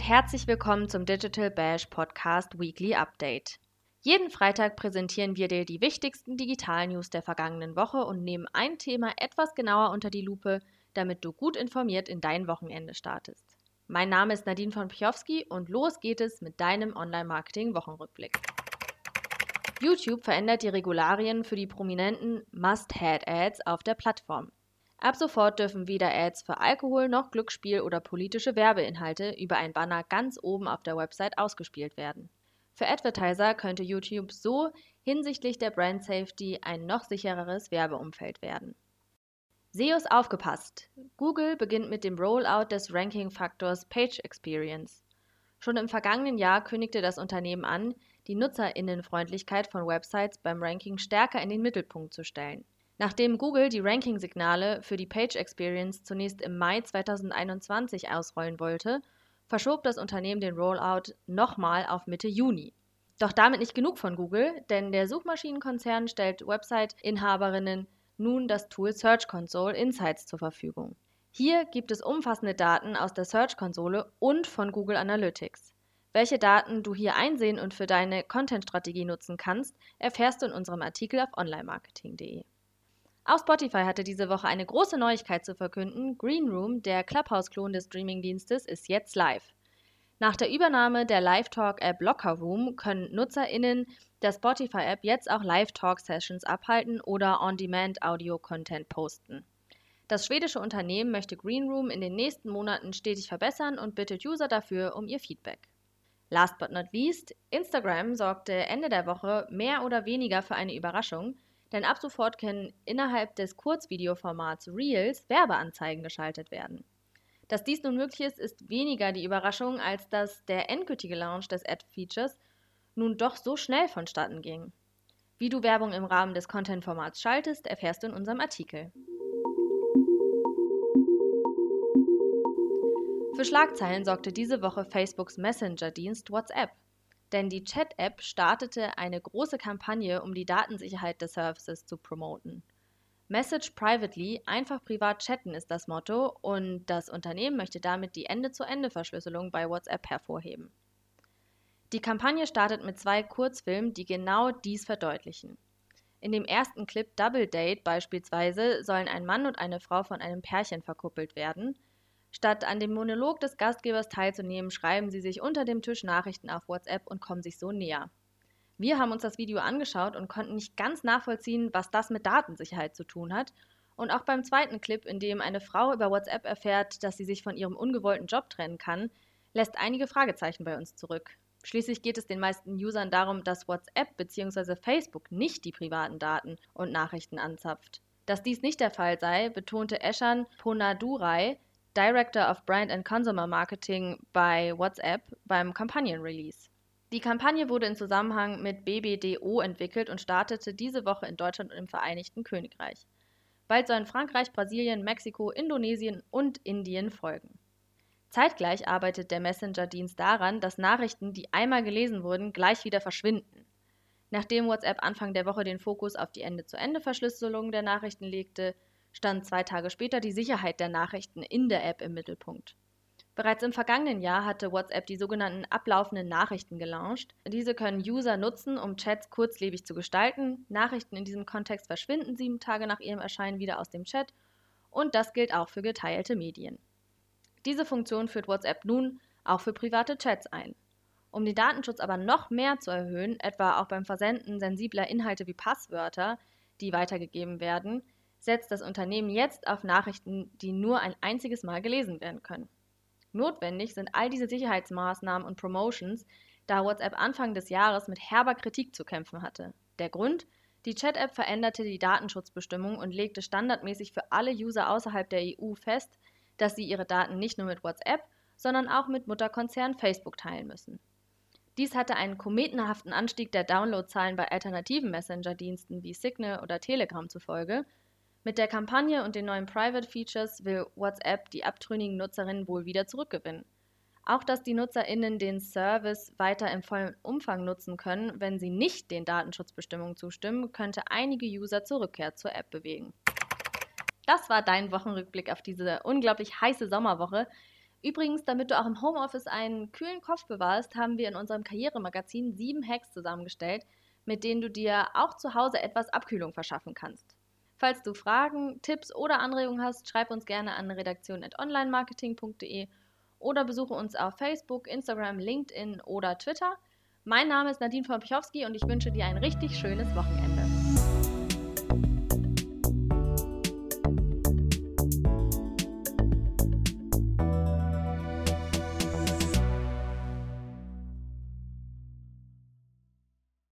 herzlich willkommen zum Digital Bash Podcast Weekly Update. Jeden Freitag präsentieren wir dir die wichtigsten Digital-News der vergangenen Woche und nehmen ein Thema etwas genauer unter die Lupe, damit du gut informiert in dein Wochenende startest. Mein Name ist Nadine von Pichowski und los geht es mit deinem Online-Marketing-Wochenrückblick. YouTube verändert die Regularien für die prominenten Must-Had-Ads auf der Plattform. Ab sofort dürfen weder Ads für Alkohol noch Glücksspiel oder politische Werbeinhalte über ein Banner ganz oben auf der Website ausgespielt werden. Für Advertiser könnte YouTube so hinsichtlich der Brand Safety ein noch sichereres Werbeumfeld werden. SEOs aufgepasst! Google beginnt mit dem Rollout des Ranking-Faktors Page Experience. Schon im vergangenen Jahr kündigte das Unternehmen an, die Nutzerinnenfreundlichkeit von Websites beim Ranking stärker in den Mittelpunkt zu stellen. Nachdem Google die Ranking-Signale für die Page Experience zunächst im Mai 2021 ausrollen wollte, verschob das Unternehmen den Rollout nochmal auf Mitte Juni. Doch damit nicht genug von Google, denn der Suchmaschinenkonzern stellt Website-Inhaberinnen nun das Tool Search Console Insights zur Verfügung. Hier gibt es umfassende Daten aus der Search-Konsole und von Google Analytics. Welche Daten du hier einsehen und für deine Content-Strategie nutzen kannst, erfährst du in unserem Artikel auf onlinemarketing.de. Auch Spotify hatte diese Woche eine große Neuigkeit zu verkünden. Green Room, der Clubhouse-Klon des Streamingdienstes, ist jetzt live. Nach der Übernahme der Live-Talk-App Locker Room können NutzerInnen der Spotify-App jetzt auch Live-Talk-Sessions abhalten oder On-Demand-Audio-Content posten. Das schwedische Unternehmen möchte Green Room in den nächsten Monaten stetig verbessern und bittet User dafür um ihr Feedback. Last but not least, Instagram sorgte Ende der Woche mehr oder weniger für eine Überraschung – denn ab sofort können innerhalb des Kurzvideoformats Reels Werbeanzeigen geschaltet werden. Dass dies nun möglich ist, ist weniger die Überraschung, als dass der endgültige Launch des Ad-Features nun doch so schnell vonstatten ging. Wie du Werbung im Rahmen des Content-Formats schaltest, erfährst du in unserem Artikel. Für Schlagzeilen sorgte diese Woche Facebooks Messenger-Dienst WhatsApp denn die Chat-App startete eine große Kampagne, um die Datensicherheit des Services zu promoten. Message privately, einfach privat chatten ist das Motto und das Unternehmen möchte damit die Ende-zu-Ende-Verschlüsselung bei WhatsApp hervorheben. Die Kampagne startet mit zwei Kurzfilmen, die genau dies verdeutlichen. In dem ersten Clip Double Date beispielsweise sollen ein Mann und eine Frau von einem Pärchen verkuppelt werden – Statt an dem Monolog des Gastgebers teilzunehmen, schreiben sie sich unter dem Tisch Nachrichten auf WhatsApp und kommen sich so näher. Wir haben uns das Video angeschaut und konnten nicht ganz nachvollziehen, was das mit Datensicherheit zu tun hat. Und auch beim zweiten Clip, in dem eine Frau über WhatsApp erfährt, dass sie sich von ihrem ungewollten Job trennen kann, lässt einige Fragezeichen bei uns zurück. Schließlich geht es den meisten Usern darum, dass WhatsApp bzw. Facebook nicht die privaten Daten und Nachrichten anzapft. Dass dies nicht der Fall sei, betonte Eshan Ponadurai, Director of Brand and Consumer Marketing bei WhatsApp beim Kampagnenrelease. Die Kampagne wurde in Zusammenhang mit BBDO entwickelt und startete diese Woche in Deutschland und im Vereinigten Königreich. Bald sollen Frankreich, Brasilien, Mexiko, Indonesien und Indien folgen. Zeitgleich arbeitet der Messenger-Dienst daran, dass Nachrichten, die einmal gelesen wurden, gleich wieder verschwinden. Nachdem WhatsApp Anfang der Woche den Fokus auf die Ende-zu-Ende-Verschlüsselung der Nachrichten legte, stand zwei Tage später die Sicherheit der Nachrichten in der App im Mittelpunkt. Bereits im vergangenen Jahr hatte WhatsApp die sogenannten ablaufenden Nachrichten gelauncht. Diese können User nutzen, um Chats kurzlebig zu gestalten. Nachrichten in diesem Kontext verschwinden sieben Tage nach ihrem Erscheinen wieder aus dem Chat und das gilt auch für geteilte Medien. Diese Funktion führt WhatsApp nun auch für private Chats ein. Um den Datenschutz aber noch mehr zu erhöhen, etwa auch beim Versenden sensibler Inhalte wie Passwörter, die weitergegeben werden, setzt das Unternehmen jetzt auf Nachrichten, die nur ein einziges Mal gelesen werden können. Notwendig sind all diese Sicherheitsmaßnahmen und Promotions, da WhatsApp Anfang des Jahres mit herber Kritik zu kämpfen hatte. Der Grund? Die Chat-App veränderte die Datenschutzbestimmung und legte standardmäßig für alle User außerhalb der EU fest, dass sie ihre Daten nicht nur mit WhatsApp, sondern auch mit Mutterkonzern Facebook teilen müssen. Dies hatte einen kometenhaften Anstieg der Downloadzahlen bei alternativen Messenger-Diensten wie Signal oder Telegram zufolge mit der Kampagne und den neuen Private Features will WhatsApp die abtrünnigen Nutzerinnen wohl wieder zurückgewinnen. Auch dass die NutzerInnen den Service weiter im vollen Umfang nutzen können, wenn sie nicht den Datenschutzbestimmungen zustimmen, könnte einige User zur Rückkehr zur App bewegen. Das war dein Wochenrückblick auf diese unglaublich heiße Sommerwoche. Übrigens, damit du auch im Homeoffice einen kühlen Kopf bewahrst, haben wir in unserem Karrieremagazin sieben Hacks zusammengestellt, mit denen du dir auch zu Hause etwas Abkühlung verschaffen kannst. Falls du Fragen, Tipps oder Anregungen hast, schreib uns gerne an redaktion.onlinemarketing.de oder besuche uns auf Facebook, Instagram, LinkedIn oder Twitter. Mein Name ist Nadine von Pichowski und ich wünsche dir ein richtig schönes Wochenende.